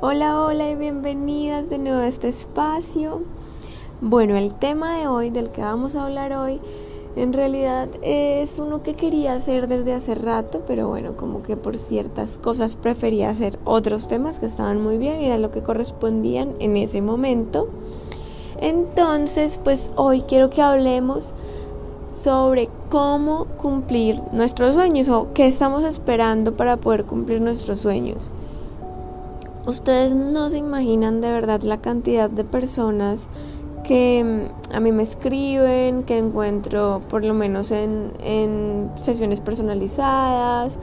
Hola, hola y bienvenidas de nuevo a este espacio. Bueno, el tema de hoy, del que vamos a hablar hoy, en realidad es uno que quería hacer desde hace rato, pero bueno, como que por ciertas cosas prefería hacer otros temas que estaban muy bien y era lo que correspondían en ese momento. Entonces, pues hoy quiero que hablemos sobre cómo cumplir nuestros sueños o qué estamos esperando para poder cumplir nuestros sueños. Ustedes no se imaginan de verdad la cantidad de personas que mm, a mí me escriben, que encuentro por lo menos en, en sesiones personalizadas,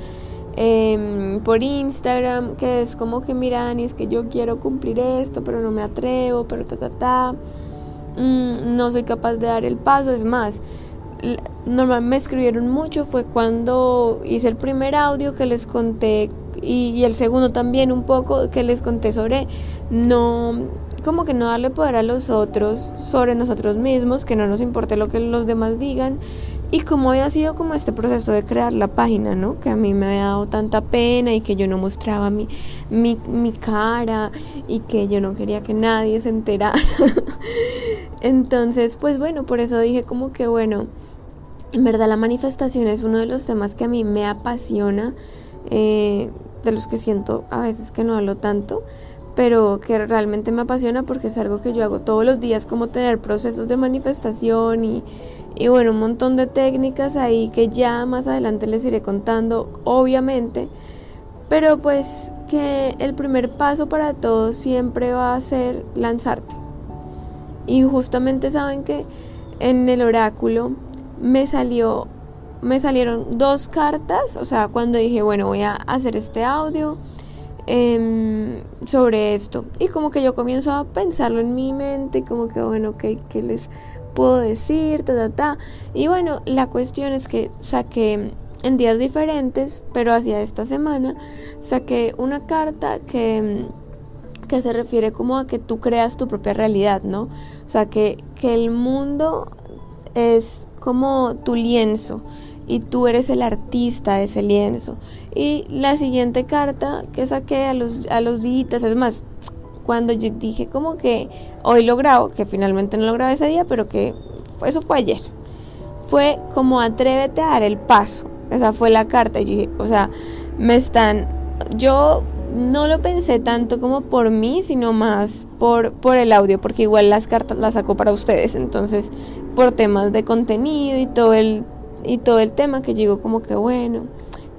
em, por Instagram, que es como que miran y es que yo quiero cumplir esto, pero no me atrevo, pero ta, ta, ta, mm, no soy capaz de dar el paso, es más, normal me escribieron mucho fue cuando hice el primer audio que les conté y, el segundo también un poco que les conté sobre no como que no darle poder a los otros sobre nosotros mismos, que no nos importe lo que los demás digan y cómo había sido como este proceso de crear la página, ¿no? Que a mí me había dado tanta pena y que yo no mostraba mi, mi, mi cara y que yo no quería que nadie se enterara. Entonces, pues bueno, por eso dije como que bueno, en verdad la manifestación es uno de los temas que a mí me apasiona. Eh, de los que siento a veces que no hablo tanto, pero que realmente me apasiona porque es algo que yo hago todos los días, como tener procesos de manifestación y, y bueno, un montón de técnicas ahí que ya más adelante les iré contando, obviamente, pero pues que el primer paso para todos siempre va a ser lanzarte. Y justamente saben que en el oráculo me salió me salieron dos cartas, o sea, cuando dije, bueno, voy a hacer este audio em, sobre esto. Y como que yo comienzo a pensarlo en mi mente, como que, bueno, ¿qué, qué les puedo decir? Ta, ta, ta. Y bueno, la cuestión es que saqué en días diferentes, pero hacia esta semana, saqué una carta que que se refiere como a que tú creas tu propia realidad, ¿no? O sea, que, que el mundo es como tu lienzo y tú eres el artista de ese lienzo. Y la siguiente carta que saqué a los, a los días, es más, cuando yo dije como que hoy lo grabo, que finalmente no lo grabé ese día, pero que eso fue ayer, fue como atrévete a dar el paso. Esa fue la carta. Y dije, o sea, me están, yo no lo pensé tanto como por mí, sino más por, por el audio, porque igual las cartas las saco para ustedes, entonces por temas de contenido y todo el y todo el tema que llegó como que bueno,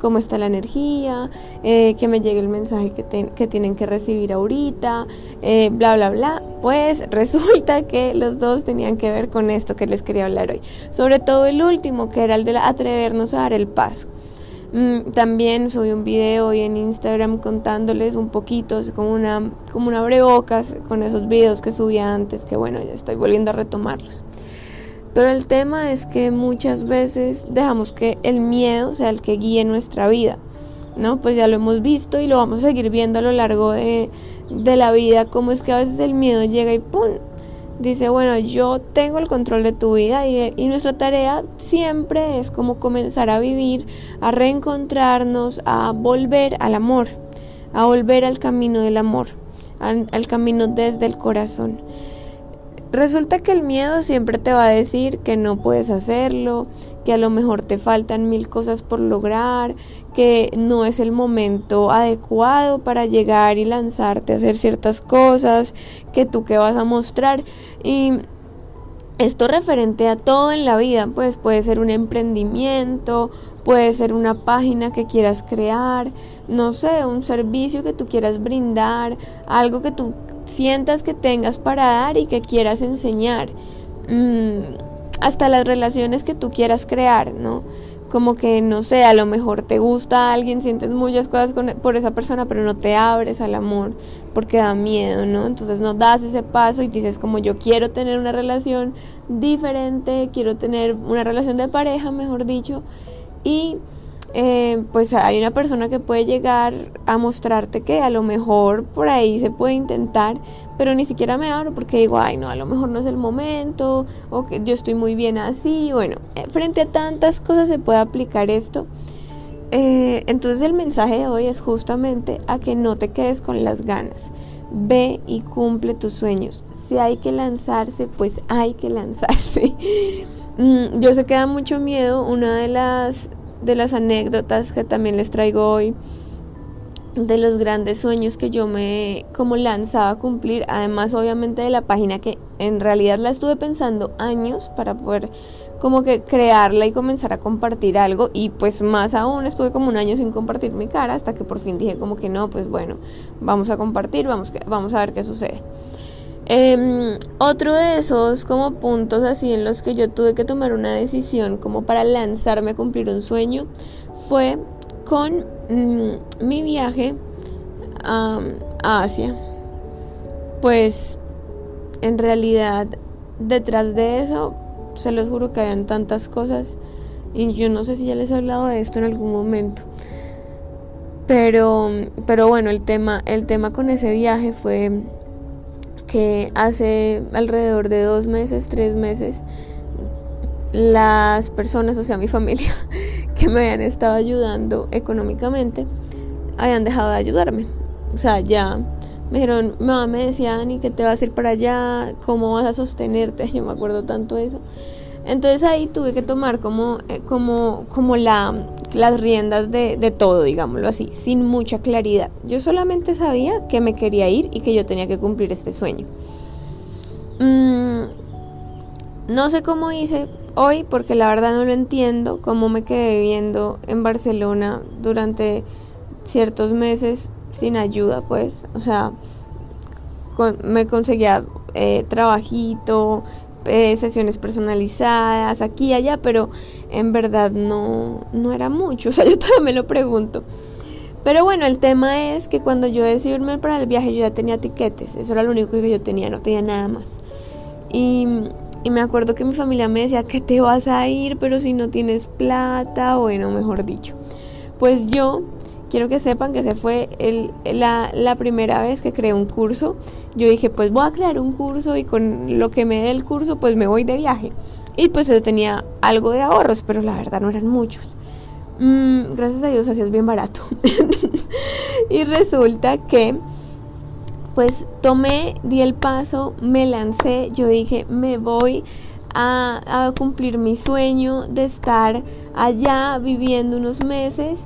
cómo está la energía, eh, que me llegue el mensaje que, que tienen que recibir ahorita, eh, bla, bla, bla. Pues resulta que los dos tenían que ver con esto que les quería hablar hoy. Sobre todo el último, que era el de atrevernos a dar el paso. Mm, también subí un video hoy en Instagram contándoles un poquito, como una, como una abrebocas con esos videos que subía antes, que bueno, ya estoy volviendo a retomarlos. Pero el tema es que muchas veces dejamos que el miedo sea el que guíe nuestra vida, ¿no? Pues ya lo hemos visto y lo vamos a seguir viendo a lo largo de, de la vida, como es que a veces el miedo llega y ¡pum! Dice, bueno, yo tengo el control de tu vida y, y, nuestra tarea siempre es como comenzar a vivir, a reencontrarnos, a volver al amor, a volver al camino del amor, al camino desde el corazón. Resulta que el miedo siempre te va a decir que no puedes hacerlo, que a lo mejor te faltan mil cosas por lograr, que no es el momento adecuado para llegar y lanzarte a hacer ciertas cosas, que tú qué vas a mostrar. Y esto referente a todo en la vida, pues puede ser un emprendimiento, puede ser una página que quieras crear, no sé, un servicio que tú quieras brindar, algo que tú sientas que tengas para dar y que quieras enseñar. Mm, hasta las relaciones que tú quieras crear, ¿no? Como que, no sé, a lo mejor te gusta a alguien, sientes muchas cosas con, por esa persona, pero no te abres al amor porque da miedo, ¿no? Entonces no das ese paso y dices como yo quiero tener una relación diferente, quiero tener una relación de pareja, mejor dicho, y eh, pues hay una persona que puede llegar a mostrarte que a lo mejor por ahí se puede intentar, pero ni siquiera me abro porque digo, ay no, a lo mejor no es el momento, o que yo estoy muy bien así, bueno, eh, frente a tantas cosas se puede aplicar esto. Eh, entonces el mensaje de hoy es justamente a que no te quedes con las ganas, ve y cumple tus sueños. Si hay que lanzarse, pues hay que lanzarse. Mm, yo sé que da mucho miedo. Una de las, de las anécdotas que también les traigo hoy de los grandes sueños que yo me como lanzaba a cumplir, además obviamente de la página que en realidad la estuve pensando años para poder como que crearla y comenzar a compartir algo y pues más aún estuve como un año sin compartir mi cara hasta que por fin dije como que no, pues bueno, vamos a compartir, vamos, vamos a ver qué sucede. Em, otro de esos como puntos así en los que yo tuve que tomar una decisión como para lanzarme a cumplir un sueño fue con mm, mi viaje a, Asia. Pues en realidad detrás de eso, se los juro que habían tantas cosas. Y yo no sé si ya les he hablado de esto en algún momento. Pero, pero bueno, el tema, el tema con ese viaje fue que hace alrededor de dos meses, tres meses, las personas, o sea, mi familia, que me habían estado ayudando económicamente, habían dejado de ayudarme. O sea, ya me dijeron, mamá me decía, Dani, que te vas a ir para allá, cómo vas a sostenerte, yo me acuerdo tanto de eso. Entonces ahí tuve que tomar como, eh, como, como la, las riendas de, de, todo, digámoslo así, sin mucha claridad. Yo solamente sabía que me quería ir y que yo tenía que cumplir este sueño. Mm, no sé cómo hice, hoy porque la verdad no lo entiendo, cómo me quedé viviendo en Barcelona durante ciertos meses sin ayuda, pues, o sea, me conseguía eh, trabajito, eh, sesiones personalizadas, aquí y allá, pero en verdad no, no era mucho, o sea, yo todavía me lo pregunto. Pero bueno, el tema es que cuando yo decidí irme para el viaje yo ya tenía tiquetes, eso era lo único que yo tenía, no tenía nada más. Y y me acuerdo que mi familia me decía que te vas a ir, pero si no tienes plata, bueno, mejor dicho. Pues yo quiero que sepan que se fue el, la, la, primera vez que creé un curso. Yo dije, pues voy a crear un curso y con lo que me dé el curso, pues me voy de viaje. Y pues yo tenía algo de ahorros, pero la verdad no eran muchos. Mm, gracias a Dios así es bien barato. y resulta que pues tomé, di el paso, me lancé, yo dije, me voy a, cumplir mi sueño de estar allá viviendo unos meses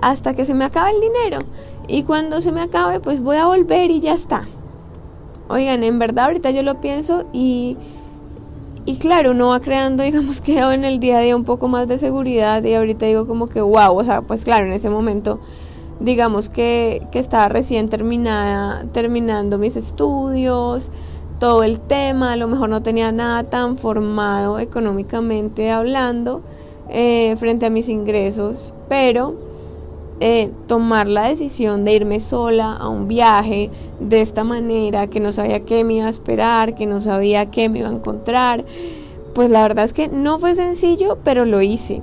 hasta que se me acabe el dinero. Y cuando se me acabe, pues voy a volver y ya está. Oigan, en verdad ahorita yo lo pienso y, y claro, uno va creando, digamos que en el día a día un poco más de seguridad y ahorita digo como que wow, o sea, pues claro, en ese momento digamos que, que estaba recién terminada, terminando mis estudios, todo el tema, a lo mejor no tenía nada tan formado económicamente hablando eh, frente a mis ingresos, pero eh, tomar la decisión de irme sola a un viaje de esta manera, que no sabía qué me iba a esperar, que no sabía qué me iba a encontrar, pues la verdad es que no fue sencillo, pero lo hice.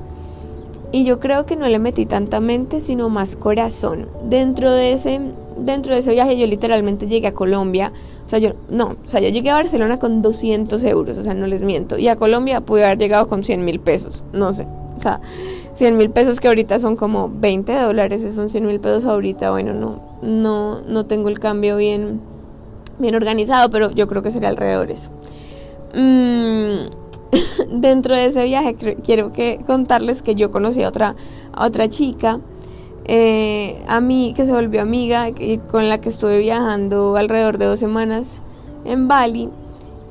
Y yo creo que no le metí tanta mente, sino más corazón. Dentro de ese, dentro de ese viaje yo literalmente llegué a Colombia. O sea, yo, no, o sea, yo llegué a Barcelona con 200 euros, o sea, no les miento. Y a Colombia pude haber llegado con 100 mil pesos, no sé. O sea, 100 mil pesos que ahorita son como 20 dólares, son 100 mil pesos ahorita. Bueno, no, no, no tengo el cambio bien, bien organizado, pero yo creo que sería alrededor eso. Mmm dentro de ese viaje quiero que contarles que yo conocí a otra, otra chica, eh, a mí que se volvió amiga y con la que estuve viajando alrededor de dos semanas en Bali.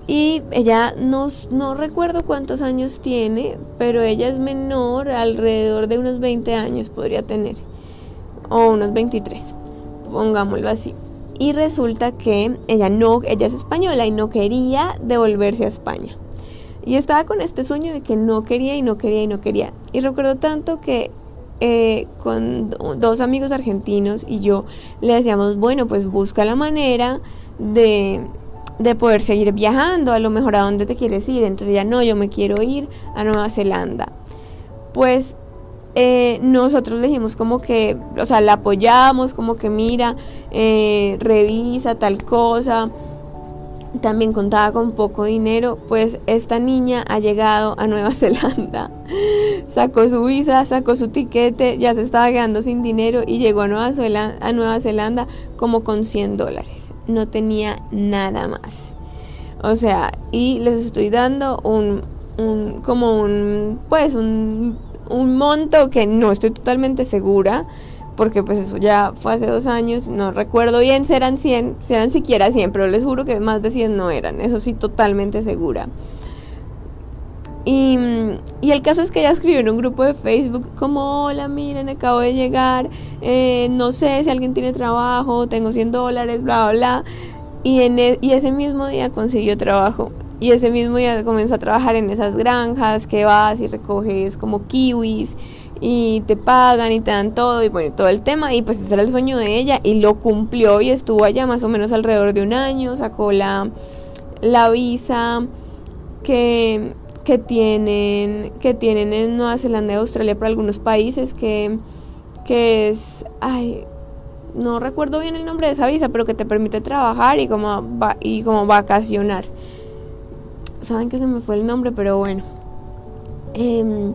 Y ella no, no recuerdo cuántos años tiene, pero ella es menor, alrededor de unos 20 años podría tener, o unos 23, pongámoslo así. Y resulta que ella no, ella es española y no quería devolverse a España. Y estaba con este sueño de que no quería y no quería y no quería. Y recuerdo tanto que eh, con dos amigos argentinos y yo le decíamos, bueno, pues busca la manera de, de poder seguir viajando, a lo mejor a dónde te quieres ir. Entonces ya no, yo me quiero ir a Nueva Zelanda. Pues eh, nosotros le dijimos como que, o sea, la apoyamos, como que mira, eh, revisa tal cosa también contaba con poco dinero, pues esta niña ha llegado a Nueva Zelanda, sacó su visa, sacó su tiquete, ya se estaba quedando sin dinero y llegó a Nueva Zelanda, a Nueva Zelanda como con 100 dólares. No tenía nada más. O sea, y les estoy dando un, un como un, pues un, un monto que no estoy totalmente segura, porque pues eso ya fue hace dos años, no recuerdo bien si eran 100, si eran siquiera 100, pero les juro que más de 100 no eran, eso sí totalmente segura. Y, y, el caso es que ella escribió en un grupo de Facebook como, hola, miren, acabo de llegar, eh, no sé si alguien tiene trabajo, tengo 100 dólares, bla, bla, bla. Y, en e, y ese mismo día consiguió trabajo. Y ese mismo día comenzó a trabajar en esas granjas que vas y recoges como kiwis y te pagan y te dan todo y bueno, todo el tema. Y pues ese era el sueño de ella y lo cumplió y estuvo allá más o menos alrededor de un año, sacó la, la visa que que tienen, que tienen en Nueva Zelanda y Australia para algunos países, que, que es, ay, no recuerdo bien el nombre de esa visa, pero que te permite trabajar y como, y como vacacionar. Saben que se me fue el nombre, pero bueno. Em,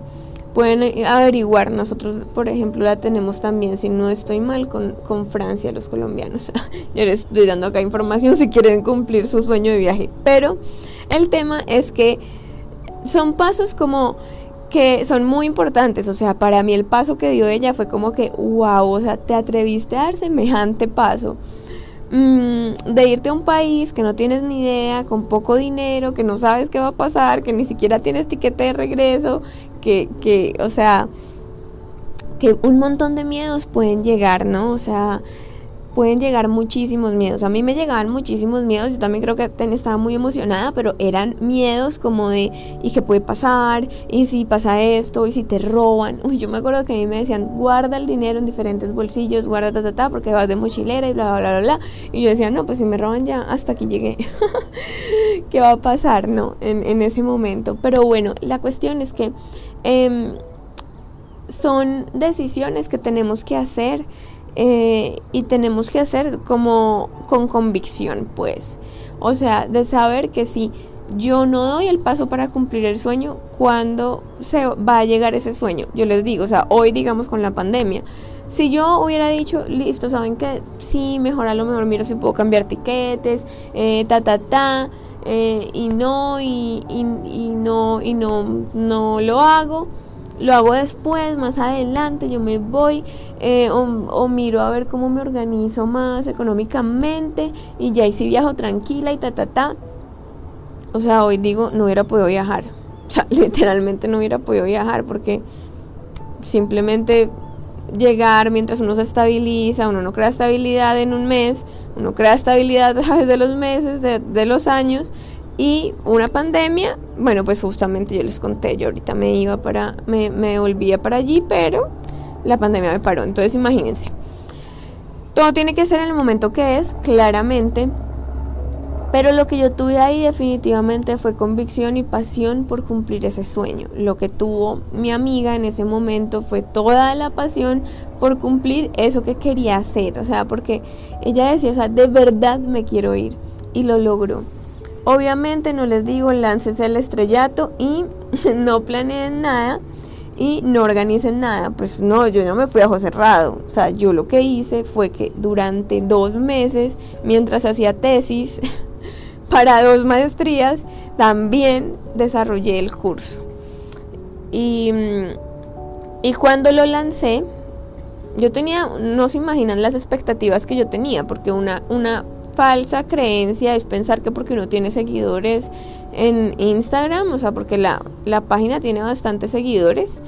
pueden averiguar, nosotros por ejemplo la tenemos también, si no estoy mal, con, con Francia, los colombianos. Yo les estoy dando acá información si quieren cumplir su sueño de viaje. Pero el tema es que son pasos como que son muy importantes, o sea, para mí el paso que dio ella fue como que, wow, o sea, te atreviste a dar semejante paso. Mm, de irte a un país que no tienes ni idea, con poco dinero, que no sabes qué va a pasar, que ni siquiera tienes tiquete de regreso, que, que, o sea, que un montón de miedos pueden llegar, ¿no? O sea, pueden llegar muchísimos miedos. A mí me llegaban muchísimos miedos, yo también creo que estaba muy emocionada, pero eran miedos como de, ¿y qué puede pasar? ¿Y si pasa esto? ¿Y si te roban? Uy, yo me acuerdo que a mí me decían, guarda el dinero en diferentes bolsillos, guarda ta, ta, ta, porque vas de mochilera y bla, bla, bla, bla. Y yo decía, no, pues si me roban ya, hasta aquí llegué. ¿Qué va a pasar? No, en, en, ese momento. Pero bueno, la cuestión es que em, son decisiones que tenemos que hacer eh, y tenemos que hacer como con convicción, pues. O sea, de saber que si yo no doy el paso para cumplir el sueño, ¿cuándo se va a llegar ese sueño? Yo les digo, o sea, hoy digamos con la pandemia. Si yo hubiera dicho, listo, ¿saben que Sí, mejor a lo mejor miro si puedo cambiar tiquetes, eh, ta, ta, ta, eh, y no, y, y, y no, y no, no lo hago lo hago después, más adelante, yo me voy eh, o, miro a ver cómo me organizo más económicamente y ya ahí sí viajo tranquila y ta, ta, ta. O sea, hoy digo, no hubiera podido viajar. O sea, literalmente no hubiera podido viajar porque simplemente llegar mientras uno se estabiliza, uno no crea estabilidad en un mes, uno crea estabilidad a través de los meses, de, de los años y una pandemia, bueno, pues justamente yo les conté, yo ahorita me iba para, me, me volvía para allí, pero la pandemia me paró. Entonces imagínense. Todo tiene que ser en el momento que es, claramente. Pero lo que yo tuve ahí definitivamente fue convicción y pasión por cumplir ese sueño. Lo que tuvo mi amiga en ese momento fue toda la pasión por cumplir eso que quería hacer. O sea, porque ella decía, o sea, de verdad me quiero ir. Y lo logró. Obviamente no les digo lances el estrellato y no planeen nada y no organicen nada. Pues no, yo no me fui a ojo cerrado. O sea, yo lo que hice fue que durante dos meses, mientras hacía tesis para dos maestrías, también desarrollé el curso. Y, y cuando lo lancé, yo tenía, no se imaginan las expectativas que yo tenía, porque una, una falsa creencia es pensar que porque uno tiene seguidores en Instagram, o sea, porque la, la página tiene bastantes seguidores,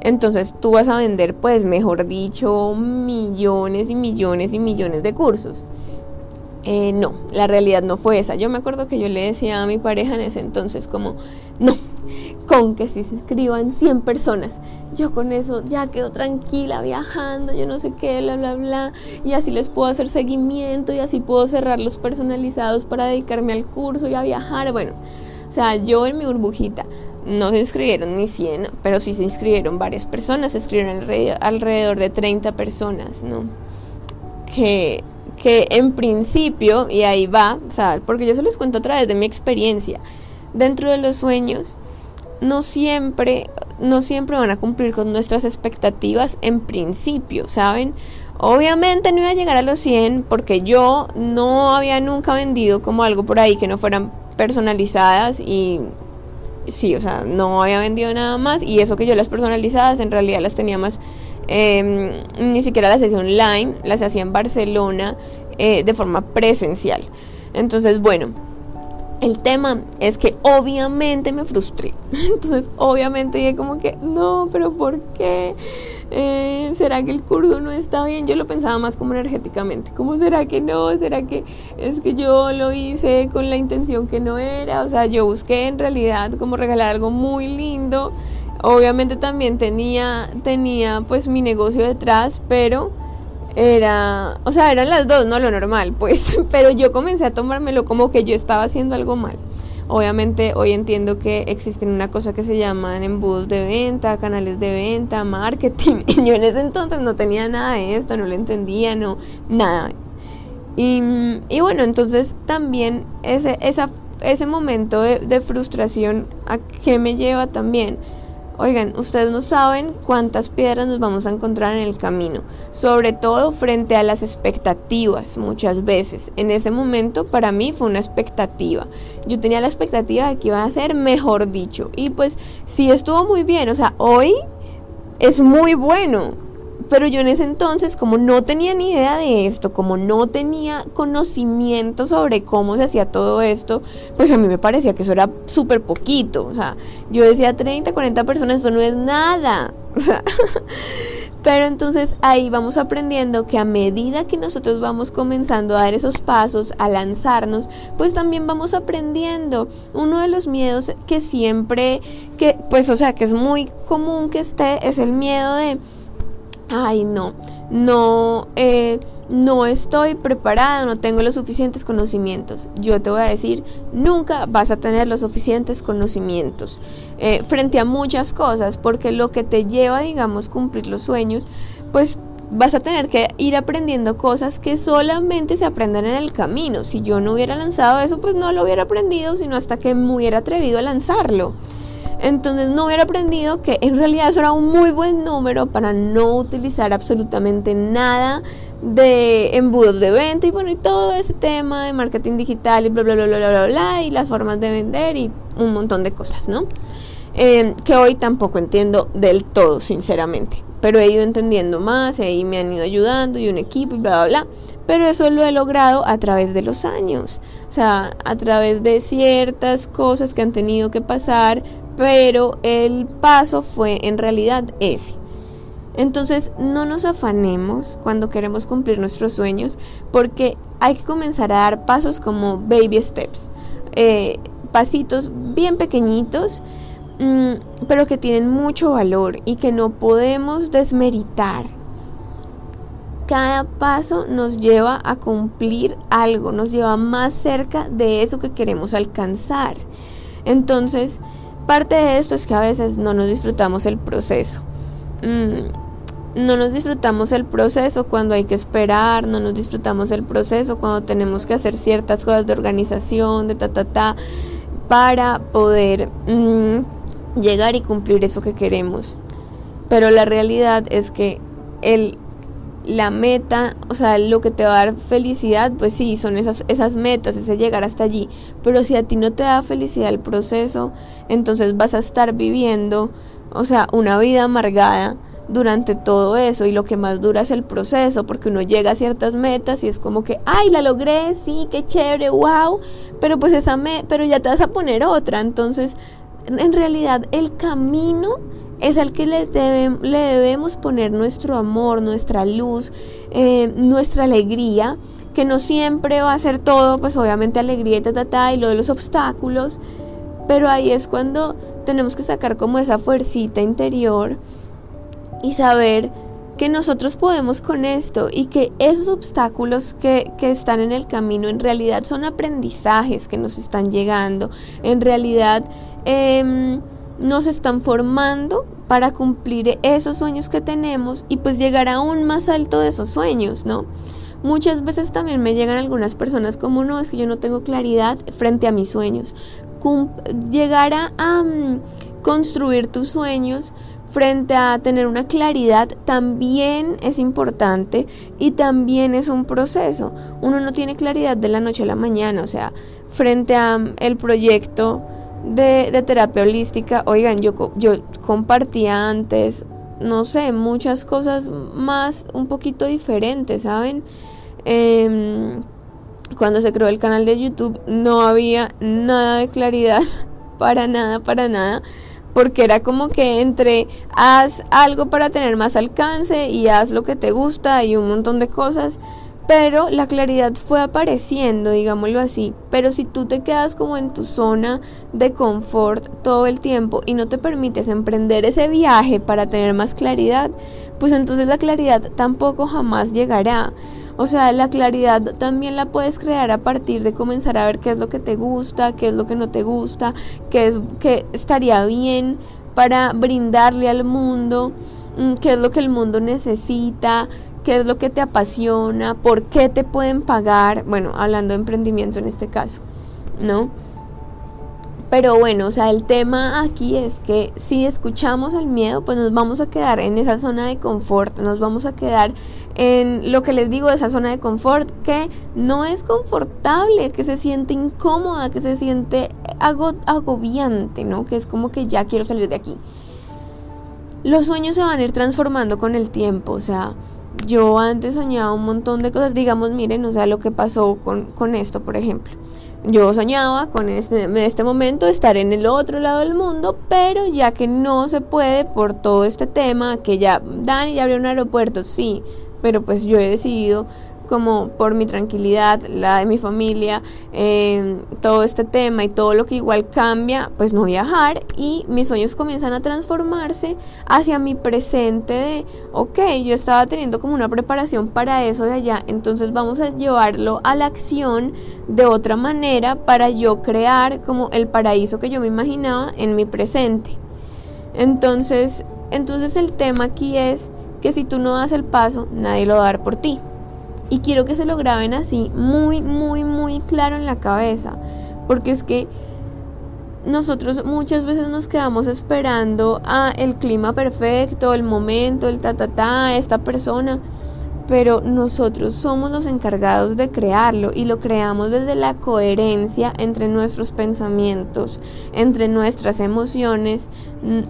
entonces tú vas a vender, pues, mejor dicho, millones y millones y millones de cursos. Eh, no, la realidad no fue esa. Yo me acuerdo que yo le decía a mi pareja en ese entonces como, no, con que si se inscriban 100 personas, yo con eso ya quedo tranquila viajando, yo no sé qué, bla, bla, bla, y así les puedo hacer seguimiento y así puedo cerrar los personalizados para dedicarme al curso y a viajar. Bueno, o sea, yo en mi burbujita no se inscribieron ni 100, pero sí se inscribieron varias personas, se inscribieron alrededor, de 30 personas, ¿no? Que que en principio, y ahí va, o sea, porque yo se los cuento a través de mi experiencia, dentro de los sueños, no siempre, no siempre van a cumplir con nuestras expectativas en principio, ¿saben? Obviamente no iba a llegar a los 100 porque yo no había nunca vendido como algo por ahí que no fueran personalizadas y sí, o sea, no había vendido nada más y eso que yo las personalizadas en realidad las tenía más, em, ni siquiera las hacía online, las hacía en Barcelona eh, de forma presencial. Entonces, bueno, el tema es que obviamente me frustré. Entonces, obviamente dije como que, no, pero ¿por qué? Eh, ¿Será que el curso no está bien? Yo lo pensaba más como energéticamente. ¿Cómo será que no? ¿Será que es que yo lo hice con la intención que no era? O sea, yo busqué en realidad como regalar algo muy lindo. Obviamente también tenía, tenía pues mi negocio detrás, pero era, o sea, eran las dos, no lo normal, pues, pero yo comencé a tomármelo como que yo estaba haciendo algo mal. Obviamente hoy entiendo que existen una cosa que se llaman embudos de venta, canales de venta, marketing. yo en ese entonces no tenía nada de esto, no lo entendía, no, nada. Y, y bueno, entonces también ese, ese momento de, de frustración, ¿a qué me lleva también? Oigan, ustedes no saben cuántas piedras nos vamos a encontrar en el camino, sobre todo frente a las expectativas muchas veces. En ese momento para mí fue una expectativa. Yo tenía la expectativa de que iba a ser mejor dicho. Y pues sí estuvo muy bien, o sea, hoy es muy bueno, pero yo en ese entonces, como no tenía ni idea de esto, como no tenía conocimiento sobre cómo se hacía todo esto, pues a mí me parecía que eso era súper poquito. O sea, yo decía 30, 40 personas, eso no es nada. Pero entonces ahí vamos aprendiendo que a medida que nosotros vamos comenzando a dar esos pasos, a lanzarnos, pues también vamos aprendiendo. Uno de los miedos que siempre, que pues o sea, que es muy común que esté, es el miedo de ay no, no, eh, no estoy preparada, no tengo los suficientes conocimientos. Yo te voy a decir, nunca vas a tener los suficientes conocimientos eh, frente a muchas cosas, porque lo que te lleva, digamos, cumplir los sueños, pues vas a tener que ir aprendiendo cosas que solamente se aprenden en el camino. Si yo no hubiera lanzado eso, pues no lo hubiera aprendido, sino hasta que me hubiera atrevido a lanzarlo. Entonces no hubiera aprendido que en realidad eso era un muy buen número para no utilizar absolutamente nada de embudos de venta y bueno y todo ese tema de marketing digital y bla bla bla bla bla bla, y las formas de vender y un montón de cosas, ¿no? Eh, que hoy tampoco entiendo del todo, sinceramente. Pero he ido entendiendo más, y me han ido ayudando y un equipo y bla bla bla. Pero eso lo he logrado a través de los años. O sea, a través de ciertas cosas que han tenido que pasar pero el paso fue en realidad ese. Entonces no nos afanemos cuando queremos cumplir nuestros sueños porque hay que comenzar a dar pasos como baby steps, eh, pasitos bien pequeñitos, mm, pero que tienen mucho valor y que no podemos desmeritar. Cada paso nos lleva a cumplir algo, nos lleva más cerca de eso que queremos alcanzar. Entonces, Parte de esto es que a veces no nos disfrutamos el proceso. Mm, no nos disfrutamos el proceso cuando hay que esperar, no nos disfrutamos el proceso cuando tenemos que hacer ciertas cosas de organización, de ta, ta, ta, para poder mm, llegar y cumplir eso que queremos. Pero la realidad es que el la meta, o sea, lo que te va a dar felicidad, pues sí, son esas, esas metas, ese llegar hasta allí. Pero si a ti no te da felicidad el proceso, entonces vas a estar viviendo, o sea, una vida amargada durante todo eso. Y lo que más dura es el proceso porque uno llega a ciertas metas y es como que ay la logré sí qué chévere wow pero pues esa me pero ya te vas a poner otra. Entonces en realidad el camino es al que le, debemos poner nuestro amor, nuestra luz, eh, nuestra alegría, que no siempre va a ser todo, pues obviamente alegría y ta, ta, y lo de los obstáculos, pero ahí es cuando tenemos que sacar como esa fuercita interior y saber que nosotros podemos con esto y que esos obstáculos que, que, están en el camino en realidad son aprendizajes que nos están llegando, en realidad eh, nos están formando para cumplir esos sueños que tenemos y pues llegar aún más alto de esos sueños, ¿no? Muchas veces también me llegan algunas personas como no, es que yo no tengo claridad frente a mis sueños. llegar a, construir tus sueños frente a tener una claridad también es importante y también es un proceso. Uno no tiene claridad de la noche a la mañana, o sea, frente a el proyecto de, terapia holística, oigan, yo, yo compartía antes, no sé, muchas cosas más un poquito diferentes, ¿saben? Em, cuando se creó el canal de YouTube no había nada de claridad, para nada, para nada, porque era como que entre haz algo para tener más alcance y haz lo que te gusta y un montón de cosas, pero la claridad fue apareciendo, digámoslo así. Pero si tú te quedas como en tu zona de confort todo el tiempo y no te permites emprender ese viaje para tener más claridad, pues entonces la claridad tampoco jamás llegará. O sea, la claridad también la puedes crear a partir de comenzar a ver qué es lo que te gusta, qué es lo que no te gusta, qué es qué estaría bien para brindarle al mundo, mm, qué es lo que el mundo necesita, qué es lo que te apasiona, por qué te pueden pagar, bueno, hablando de emprendimiento en este caso, ¿no? Pero bueno, o sea, el tema aquí es que si escuchamos el miedo, pues nos vamos a quedar en esa zona de confort, nos vamos a quedar en lo que les digo, esa zona de confort que no es confortable, que se siente incómoda, que se siente agobiante, ¿no? Que es como que ya quiero salir de aquí. Los sueños se van a ir transformando con el tiempo, o sea, yo antes soñaba un montón de cosas, digamos, miren, o sea, lo que pasó con, con esto, por ejemplo. Yo soñaba con este, en este momento estar en el otro lado del mundo, pero ya que no se puede por todo este tema, que ya Dani ya abrió un aeropuerto, sí, pero pues yo he decidido como por mi tranquilidad, la de mi familia, em, todo este tema y todo lo que igual cambia, pues no viajar y mis sueños comienzan a transformarse hacia mi presente de, ok, yo estaba teniendo como una preparación para eso de allá, entonces vamos a llevarlo a la acción de otra manera para yo crear como el paraíso que yo me imaginaba en mi presente. Entonces, entonces el tema aquí es que si tú no das el paso, nadie lo va a dar por ti. Y quiero que se lo graben así, muy, muy, muy claro en la cabeza. Porque es que nosotros muchas veces nos quedamos esperando a el clima perfecto, el momento, el ta ta ta, esta persona pero nosotros somos los encargados de crearlo y lo creamos desde la coherencia entre nuestros pensamientos, entre nuestras emociones,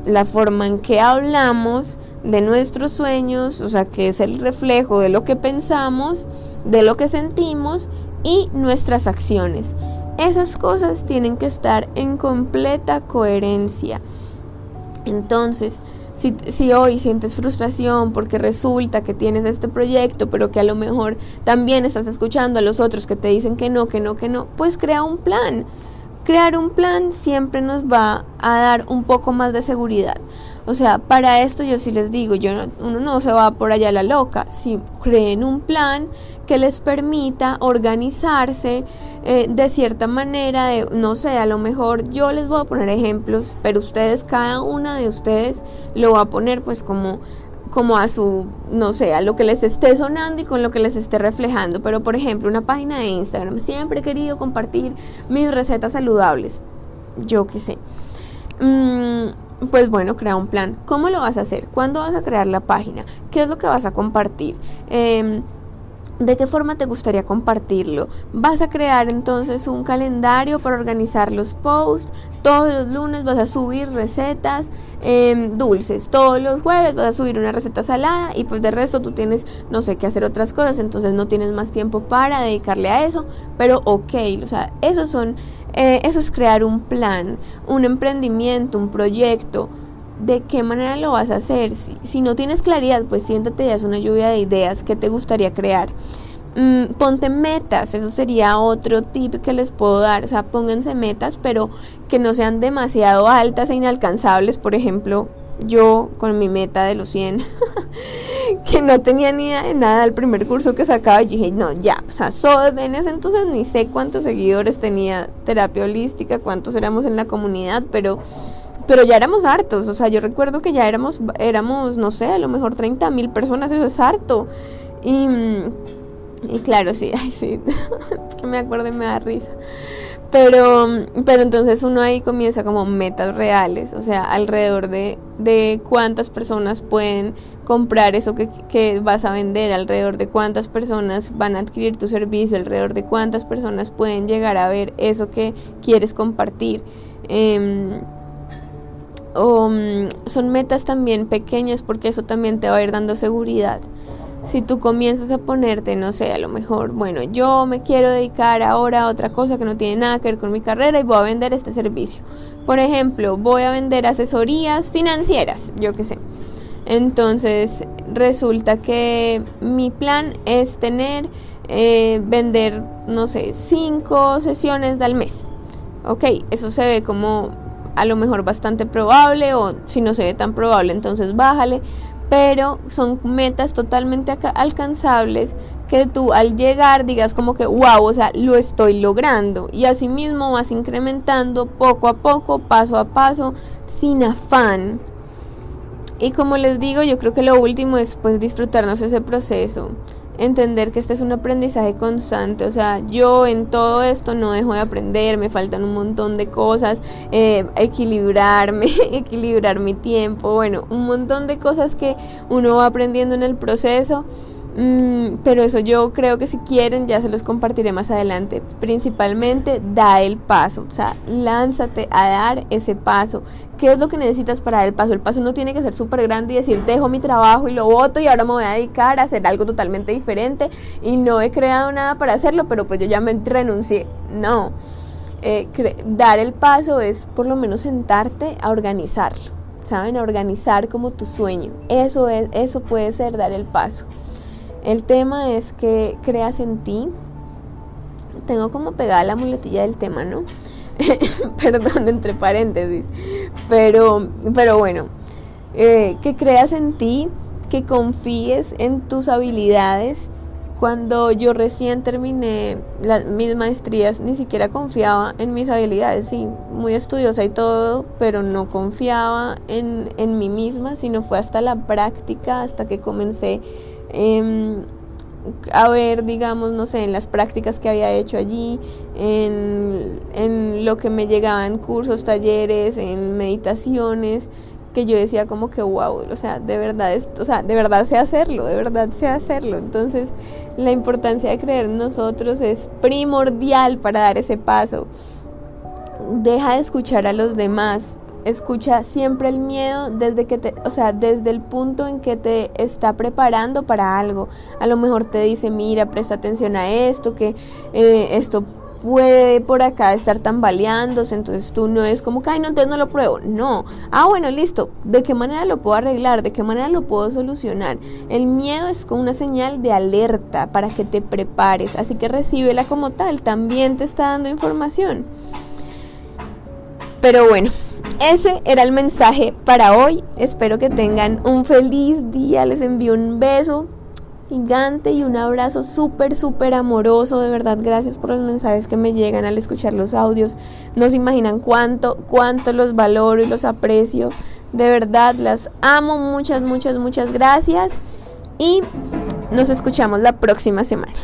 la forma en que hablamos de nuestros sueños, o sea, que es el reflejo de lo que pensamos, de lo que sentimos y nuestras acciones. Esas cosas tienen que estar en completa coherencia. Entonces, si, hoy sientes frustración porque resulta que tienes este proyecto, pero que a lo mejor también estás escuchando a los otros que te dicen que no, que no, que no, pues crea un plan. Crear un plan siempre nos va a dar un poco más de seguridad. O sea, para esto yo sí les digo, yo uno no se va por allá a la loca. Si creen un plan que les permita organizarse eh, de cierta manera, de, no sé, a lo mejor yo les voy a poner ejemplos, pero ustedes, cada una de ustedes lo va a poner pues como como a su, no sé, a lo que les esté sonando y con lo que les esté reflejando. Pero por ejemplo, una página de Instagram, siempre he querido compartir mis recetas saludables. Yo qué sé. Mm, pues bueno, crea un plan. ¿Cómo lo vas a hacer? ¿Cuándo vas a crear la página? ¿Qué es lo que vas a compartir? Eh, ¿De qué forma te gustaría compartirlo? Vas a crear entonces un calendario para organizar los posts. Todos los lunes vas a subir recetas em, dulces. Todos los jueves vas a subir una receta salada y pues de resto tú tienes, no sé, qué hacer otras cosas. Entonces no tienes más tiempo para dedicarle a eso. Pero ok, o sea, esos son, eh, eso es crear un plan, un emprendimiento, un proyecto de qué manera lo vas a hacer. Si, no tienes claridad, pues siéntate y haz una lluvia de ideas que te gustaría crear. Mm, ponte metas, eso sería otro tip que les puedo dar. O sea, pónganse metas, pero que no sean demasiado altas e inalcanzables. Por ejemplo, yo con mi meta de los 100, que no tenía ni idea de nada del primer curso que sacaba, y dije, no, ya, o sea, en ese entonces ni sé cuántos seguidores tenía terapia holística, cuántos éramos en la comunidad, pero pero ya éramos hartos, o sea, yo recuerdo que ya éramos, éramos, no sé, a lo mejor 30 mil personas, eso es harto. Y, y claro, sí, ay, sí, es que me acuerdo y me da risa. Pero, pero entonces uno ahí comienza como metas reales, o sea, alrededor de, de cuántas personas pueden comprar eso que, que, vas a vender, alrededor de cuántas personas van a adquirir tu servicio, alrededor de cuántas personas pueden llegar a ver eso que quieres compartir. Em, o, mm, son metas también pequeñas porque eso también te va a ir dando seguridad si tú comienzas a ponerte, no sé, a lo mejor, bueno, yo me quiero dedicar ahora a otra cosa que no tiene nada que ver con mi carrera y voy a vender este servicio. Por ejemplo, voy a vender asesorías financieras, yo qué sé. Entonces, resulta que mi plan es tener, eh, vender, no sé, cinco sesiones al mes. Ok, eso se ve como a lo mejor bastante probable o si no se ve tan probable, entonces bájale pero son metas totalmente alcanzables que tú al llegar digas como que wow, o sea, lo estoy logrando y así mismo vas incrementando poco a poco, paso a paso, sin afán. Y como les digo, yo creo que lo último es pues disfrutarnos ese proceso entender que este es un aprendizaje constante, o sea, yo en todo esto no dejo de aprender, me faltan un montón de cosas, eh, equilibrarme, equilibrar mi tiempo, bueno, un montón de cosas que uno va aprendiendo en el proceso Mm, pero eso yo creo que si quieren ya se los compartiré más adelante. Principalmente da el paso, o sea, lánzate a dar ese paso. ¿Qué es lo que necesitas para dar el paso? El paso no tiene que ser súper grande y decir dejo mi trabajo y lo voto y ahora me voy a dedicar a hacer algo totalmente diferente y no he creado nada para hacerlo, pero pues yo ya me renuncié. No, eh, dar el paso es por lo menos sentarte a organizarlo, ¿saben? A organizar como tu sueño. Eso, es, eso puede ser dar el paso. El tema es que creas en ti. Tengo como pegada la muletilla del tema, ¿no? Perdón, entre paréntesis. Pero, pero bueno, eh, que creas en ti, que confíes en tus habilidades. Cuando yo recién terminé mis maestrías, ni siquiera confiaba en mis habilidades, sí, muy estudiosa y todo, pero no confiaba en, en mí misma, sino fue hasta la práctica, hasta que comencé Em, a ver, digamos, no sé, en las prácticas que había hecho allí, en, en lo que me llegaban cursos, talleres, en meditaciones, que yo decía como que wow, o sea, de verdad, es, o sea, de verdad sé hacerlo, de verdad sé hacerlo. Entonces, la importancia de creer en nosotros es primordial para dar ese paso. Deja de escuchar a los demás, escucha siempre el miedo desde que te, o sea, desde el punto en que te está preparando para algo. A lo mejor te dice, mira, presta atención a esto, que eh, esto puede por acá estar tambaleándose, entonces tú no es como que, ay, no, entonces no lo pruebo. No. Ah, bueno, listo. ¿De qué manera lo puedo arreglar? ¿De qué manera lo puedo solucionar? El miedo es como una señal de alerta para que te prepares, así que recíbela como tal, también te está dando información. Pero bueno, ese era el mensaje para hoy. Espero que tengan un feliz día. Les envío un beso gigante y un abrazo súper, súper amoroso. De verdad, gracias por los mensajes que me llegan al escuchar los audios. No se imaginan cuánto, cuánto los valoro y los aprecio. De verdad, las amo. Muchas, muchas, muchas gracias. Y nos escuchamos la próxima semana.